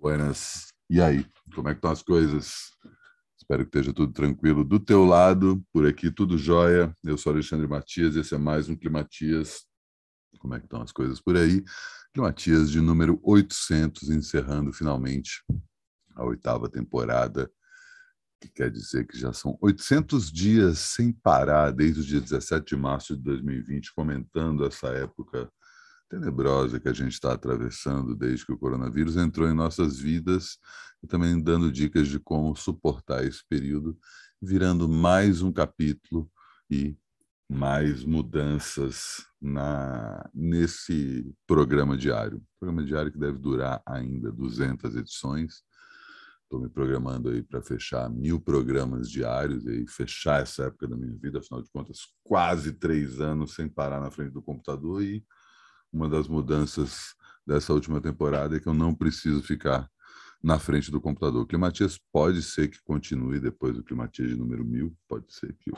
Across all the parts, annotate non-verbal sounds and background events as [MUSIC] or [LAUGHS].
Buenas. E aí, como é que estão as coisas? Espero que esteja tudo tranquilo do teu lado, por aqui tudo jóia. Eu sou Alexandre Matias, esse é mais um Climatias. Como é que estão as coisas por aí? Climatias de número 800, encerrando finalmente a oitava temporada, que quer dizer que já são 800 dias sem parar, desde o dia 17 de março de 2020, comentando essa época tenebrosa que a gente está atravessando desde que o coronavírus entrou em nossas vidas e também dando dicas de como suportar esse período, virando mais um capítulo e mais mudanças na nesse programa diário. Programa diário que deve durar ainda 200 edições. Estou me programando aí para fechar mil programas diários e fechar essa época da minha vida, afinal de contas, quase três anos sem parar na frente do computador e uma das mudanças dessa última temporada é que eu não preciso ficar na frente do computador. O Climatias pode ser que continue depois do Climatias de número mil, pode ser que eu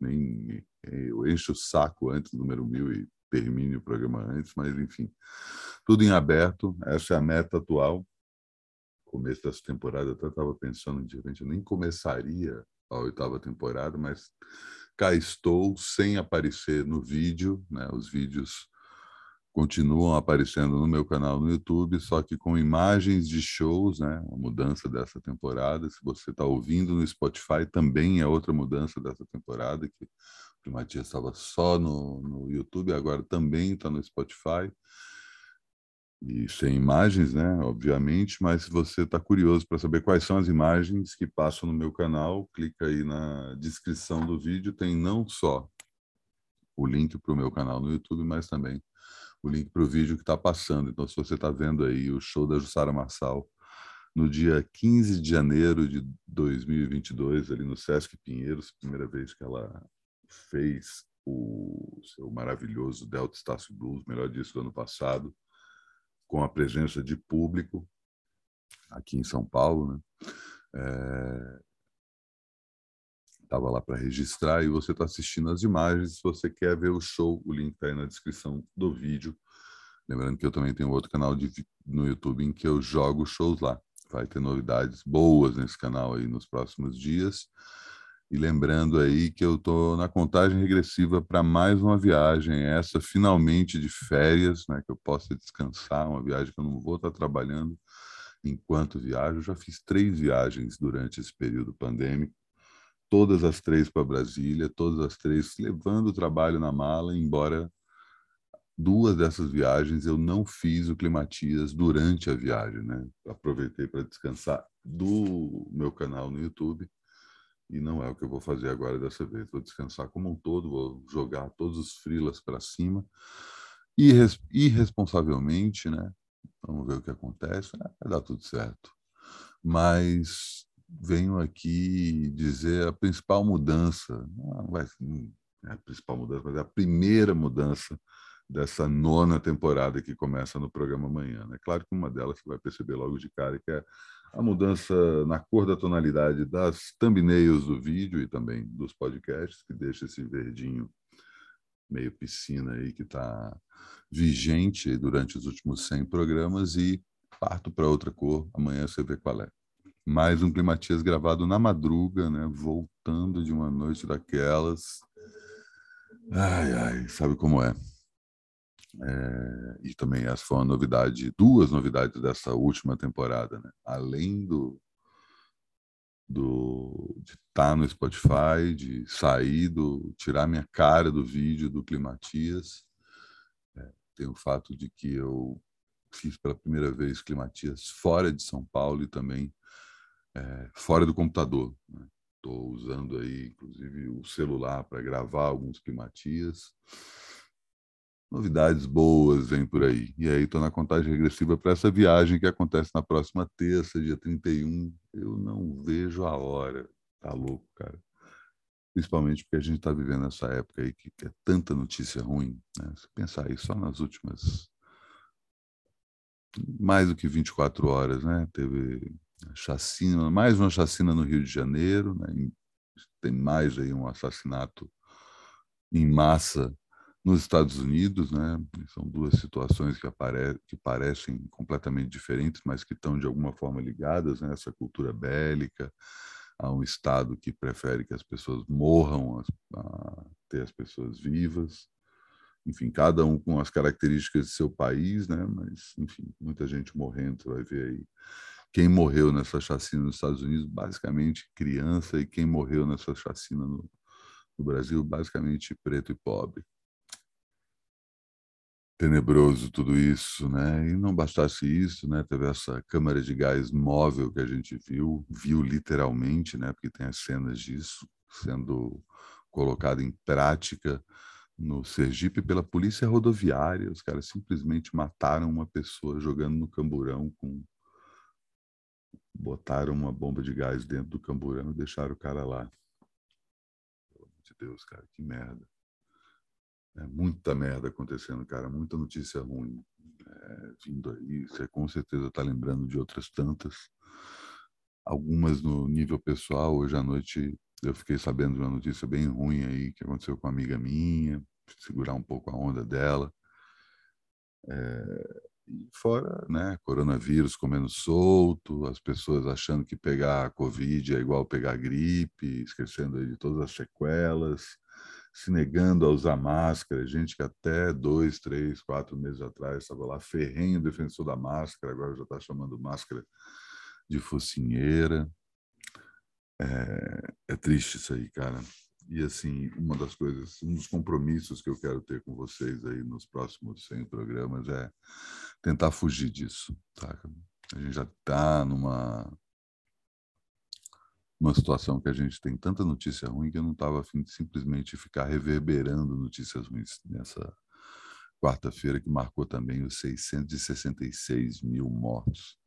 nem eu encho o saco antes do número mil e termine o programa antes, mas enfim, tudo em aberto. Essa é a meta atual. Começo dessa temporada, eu até estava pensando, de repente, eu nem começaria a oitava temporada, mas cá estou sem aparecer no vídeo, né? Os vídeos continuam aparecendo no meu canal no YouTube, só que com imagens de shows, né? A mudança dessa temporada. Se você está ouvindo no Spotify, também é outra mudança dessa temporada, que o Matias estava só no, no YouTube, agora também está no Spotify. E sem imagens, né? Obviamente, mas se você está curioso para saber quais são as imagens que passam no meu canal, clica aí na descrição do vídeo, tem não só o link para o meu canal no YouTube, mas também o link para o vídeo que está passando. Então, se você está vendo aí o show da Jussara Marçal no dia 15 de janeiro de 2022, ali no Sesc Pinheiros, primeira vez que ela fez o seu maravilhoso Delta Estácio Blues, melhor disco do ano passado, com a presença de público aqui em São Paulo, né? É, estava lá para registrar e você está assistindo as imagens. Se você quer ver o show, o link está aí na descrição do vídeo. Lembrando que eu também tenho outro canal de, no YouTube em que eu jogo shows lá. Vai ter novidades boas nesse canal aí nos próximos dias. E lembrando aí que eu estou na contagem regressiva para mais uma viagem, essa finalmente de férias, né, que eu possa descansar, uma viagem que eu não vou estar tá trabalhando enquanto viajo. Eu já fiz três viagens durante esse período pandêmico todas as três para Brasília, todas as três levando o trabalho na mala, embora duas dessas viagens eu não fiz o Climatias durante a viagem, né? Aproveitei para descansar do meu canal no YouTube e não é o que eu vou fazer agora dessa vez. Vou descansar como um todo, vou jogar todos os frilas para cima e irresponsavelmente, né? Vamos ver o que acontece. Vai dar tudo certo. Mas venho aqui dizer a principal mudança, não vai é a principal mudança, mas é a primeira mudança dessa nona temporada que começa no programa amanhã. É claro que uma delas você vai perceber logo de cara que é a mudança na cor da tonalidade das thumbnails do vídeo e também dos podcasts, que deixa esse verdinho meio piscina aí que está vigente durante os últimos 100 programas e parto para outra cor. Amanhã você vê qual é mais um Climatias gravado na madruga, né? Voltando de uma noite daquelas. Ai, ai, sabe como é. é e também essa foi uma novidade, duas novidades dessa última temporada, né? Além do, do de estar tá no Spotify, de sair do tirar minha cara do vídeo do Climatias, é, tem o fato de que eu fiz pela primeira vez Climatias fora de São Paulo e também é, fora do computador. Estou né? usando aí, inclusive, o celular para gravar alguns climatias. Novidades boas vêm por aí. E aí estou na contagem regressiva para essa viagem que acontece na próxima terça, dia 31. Eu não vejo a hora. Tá louco, cara. Principalmente porque a gente está vivendo essa época aí que, é tanta notícia ruim. Né? Se pensar aí só nas últimas mais do que 24 horas, né? Teve chacina, mais uma chacina no Rio de Janeiro, né? tem mais aí um assassinato em massa nos Estados Unidos, né? São duas situações que, apare que parecem completamente diferentes, mas que estão de alguma forma ligadas, né? Essa cultura bélica, a um Estado que prefere que as pessoas morram a, a ter as pessoas vivas. Enfim, cada um com as características de seu país, né? Mas, enfim, muita gente morrendo, você vai ver aí. Quem morreu nessa chacina nos Estados Unidos, basicamente criança, e quem morreu nessa chacina no, no Brasil, basicamente preto e pobre tenebroso tudo isso, né? E não bastasse isso, né? Teve essa câmara de gás móvel que a gente viu, viu literalmente, né? Porque tem as cenas disso sendo colocado em prática no Sergipe pela polícia rodoviária. Os caras simplesmente mataram uma pessoa jogando no camburão com botaram uma bomba de gás dentro do camburão e deixaram o cara lá. Pelo amor de Deus, cara, que merda. É muita merda acontecendo, cara, muita notícia ruim é, vindo aí. Você com certeza está lembrando de outras tantas. Algumas no nível pessoal. Hoje à noite eu fiquei sabendo de uma notícia bem ruim aí que aconteceu com uma amiga minha. Segurar um pouco a onda dela. É, e fora, né, coronavírus comendo solto, as pessoas achando que pegar a Covid é igual pegar gripe, esquecendo de todas as sequelas se negando a usar máscara, gente que até dois, três, quatro meses atrás estava lá ferrenho defensor da máscara, agora já está chamando máscara de focinheira. É, é, triste isso aí, cara. E assim, uma das coisas, um dos compromissos que eu quero ter com vocês aí nos próximos 100 programas é tentar fugir disso, tá? A gente já está numa numa situação que a gente tem tanta notícia ruim que eu não estava afim de simplesmente ficar reverberando notícias ruins nessa quarta-feira, que marcou também os 666 mil mortos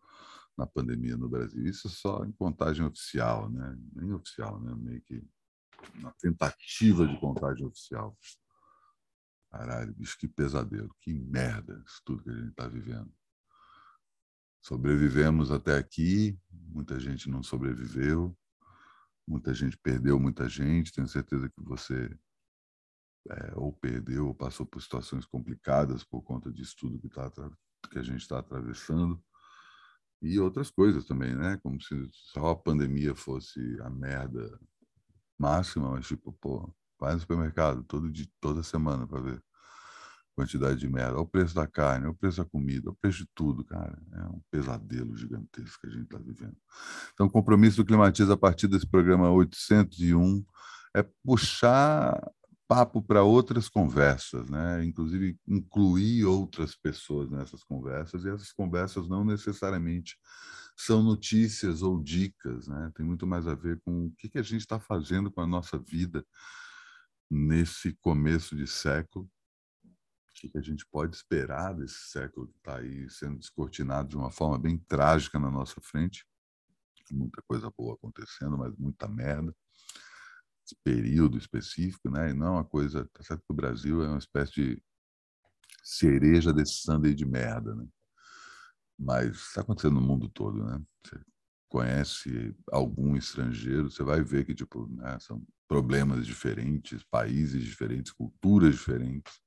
na pandemia no Brasil. Isso só em contagem oficial, né? Nem oficial, né? Meio que uma tentativa de contagem oficial. Caralho, bicho, que pesadelo, que merda isso tudo que a gente está vivendo. Sobrevivemos até aqui, muita gente não sobreviveu, Muita gente perdeu muita gente. Tenho certeza que você é, ou perdeu ou passou por situações complicadas por conta disso tudo que, tá, que a gente está atravessando. E outras coisas também, né? Como se só a pandemia fosse a merda máxima, mas tipo, pô, vai no supermercado todo dia, toda semana para ver quantidade de merda. O preço da carne, o preço da comida, o preço de tudo, cara. É um pesadelo gigantesco que a gente está vivendo. Então, o compromisso do Climatiza a partir desse programa 801 é puxar papo para outras conversas, né? Inclusive incluir outras pessoas nessas conversas e essas conversas não necessariamente são notícias ou dicas, né? Tem muito mais a ver com o que, que a gente está fazendo com a nossa vida nesse começo de século o que a gente pode esperar desse século que está aí sendo descortinado de uma forma bem trágica na nossa frente. Muita coisa boa acontecendo, mas muita merda. Esse período específico, né? E não uma coisa. Tá certo que o Brasil é uma espécie de cereja desse sundae de merda, né? Mas está acontecendo no mundo todo, né? Você conhece algum estrangeiro, você vai ver que tipo, né, são problemas diferentes, países diferentes, culturas diferentes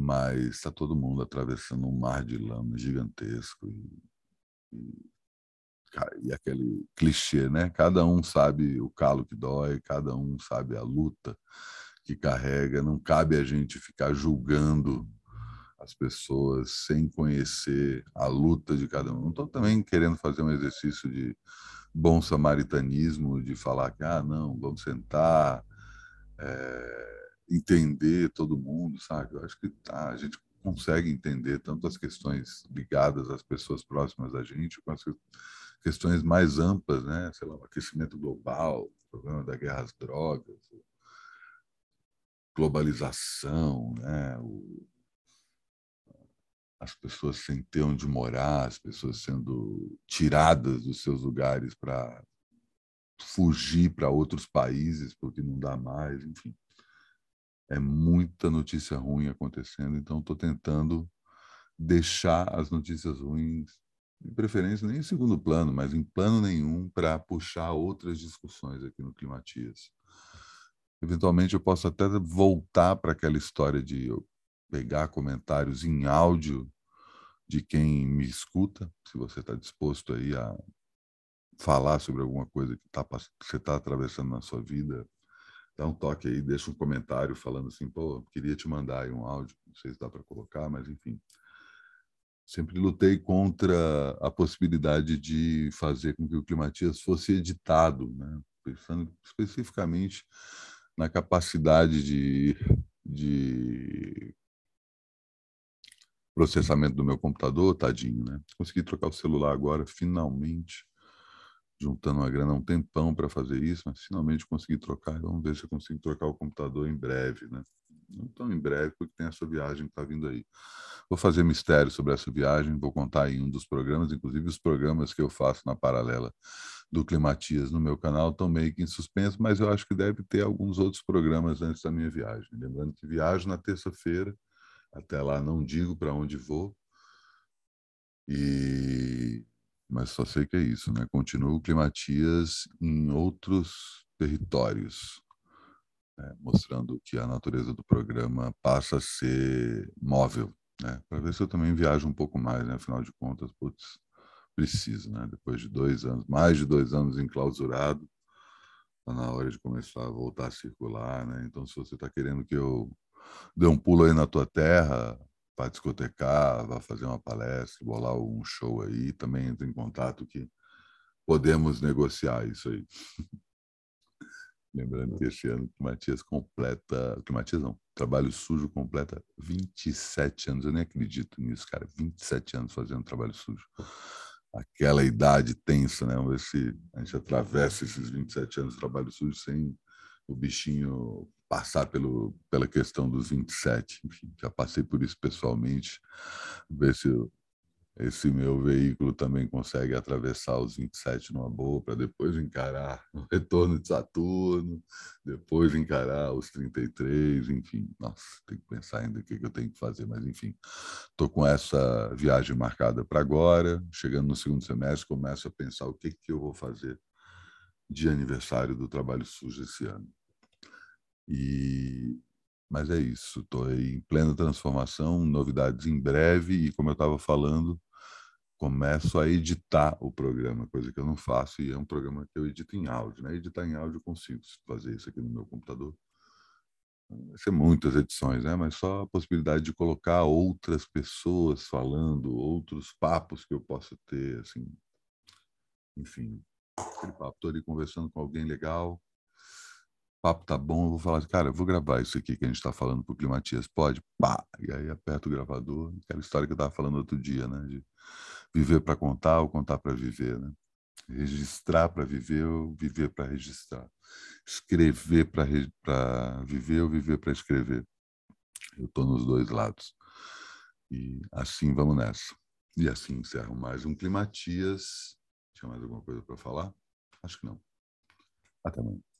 mas está todo mundo atravessando um mar de lama gigantesco e, e, e, aquele clichê, né? Cada um sabe o calo que dói, cada um sabe a luta que carrega. Não cabe a gente ficar julgando as pessoas sem conhecer a luta de cada um. Não estou também querendo fazer um exercício de bom samaritanismo, de falar que ah não, vamos sentar. É entender todo mundo, sabe? Eu acho que tá, a gente consegue entender tanto as questões ligadas às pessoas próximas da gente, quanto as questões mais amplas, né? Sei lá, o aquecimento global, o problema da guerra às drogas, globalização, né? O, as pessoas sem ter onde morar, as pessoas sendo tiradas dos seus lugares para fugir para outros países porque não dá mais, enfim é muita notícia ruim acontecendo, então estou tentando deixar as notícias ruins, de preferência nem em segundo plano, mas em plano nenhum, para puxar outras discussões aqui no Climatias. Eventualmente eu posso até voltar para aquela história de eu pegar comentários em áudio de quem me escuta, se você está disposto aí a falar sobre alguma coisa que, tá, que você está atravessando na sua vida, dá um toque aí, deixa um comentário falando assim, pô, queria te mandar aí um áudio, não sei se dá para colocar, mas enfim. Sempre lutei contra a possibilidade de fazer com que o Climatias fosse editado, né? pensando especificamente na capacidade de, de processamento do meu computador, tadinho, né? Consegui trocar o celular agora, finalmente, juntando uma grana um tempão para fazer isso, mas finalmente consegui trocar. Vamos ver se eu consigo trocar o computador em breve, né? Não tão em breve, porque tem essa viagem que está vindo aí. Vou fazer mistério sobre essa viagem, vou contar em um dos programas, inclusive os programas que eu faço na paralela do Climatias no meu canal estão meio que em suspenso, mas eu acho que deve ter alguns outros programas antes da minha viagem. Lembrando que viajo na terça-feira, até lá não digo para onde vou. E mas só sei que é isso, né? Continuo Climatias em outros territórios, né? mostrando que a natureza do programa passa a ser móvel, né? Para ver se eu também viajo um pouco mais, né? Afinal de contas, putz, preciso, né? Depois de dois anos, mais de dois anos enclausurado, está na hora de começar a voltar a circular, né? Então, se você está querendo que eu dê um pulo aí na tua terra, para discotecar, vá fazer uma palestra, bolar um show aí, também entre em contato que podemos negociar isso aí. [LAUGHS] Lembrando que este ano o Matias completa, que Matias não, Trabalho Sujo completa 27 anos. Eu nem acredito nisso, cara. 27 anos fazendo trabalho sujo. Aquela idade tensa, né? Vamos ver se a gente atravessa esses 27 anos de trabalho sujo sem o bichinho passar pelo, pela questão dos 27. Enfim, já passei por isso pessoalmente. Ver se eu, esse meu veículo também consegue atravessar os 27 numa boa, para depois encarar [LAUGHS] o retorno de Saturno, depois encarar os 33, enfim. Nossa, tem que pensar ainda o que, eu tenho que fazer, mas enfim. Estou com essa viagem marcada para agora. Chegando no segundo semestre, começo a pensar o que, que eu vou fazer de aniversário do Trabalho Sujo esse ano. E mas é isso, estou em plena transformação, novidades em breve e como eu estava falando, começo a editar o programa, coisa que eu não faço e é um programa que eu edito em áudio, né? Editar em áudio eu consigo fazer isso aqui no meu computador. Vai ser muitas edições, né? Mas só a possibilidade de colocar outras pessoas falando, outros papos que eu possa ter, assim, enfim, aquele papo, estou ali conversando com alguém legal, papo tá bom, eu vou falar, cara, eu vou gravar isso aqui que a gente está falando pro Climatias, pode? Pá! E aí aperto o gravador, aquela história que eu estava falando outro dia, né? De viver para contar ou contar para viver, né? Registrar para viver ou viver para registrar. Escrever para viver ou viver para escrever. Eu estou nos dois lados. E assim vamos nessa. E assim encerro mais um Climatias. Tinha mais alguma coisa para falar? Acho que não. Até amanhã.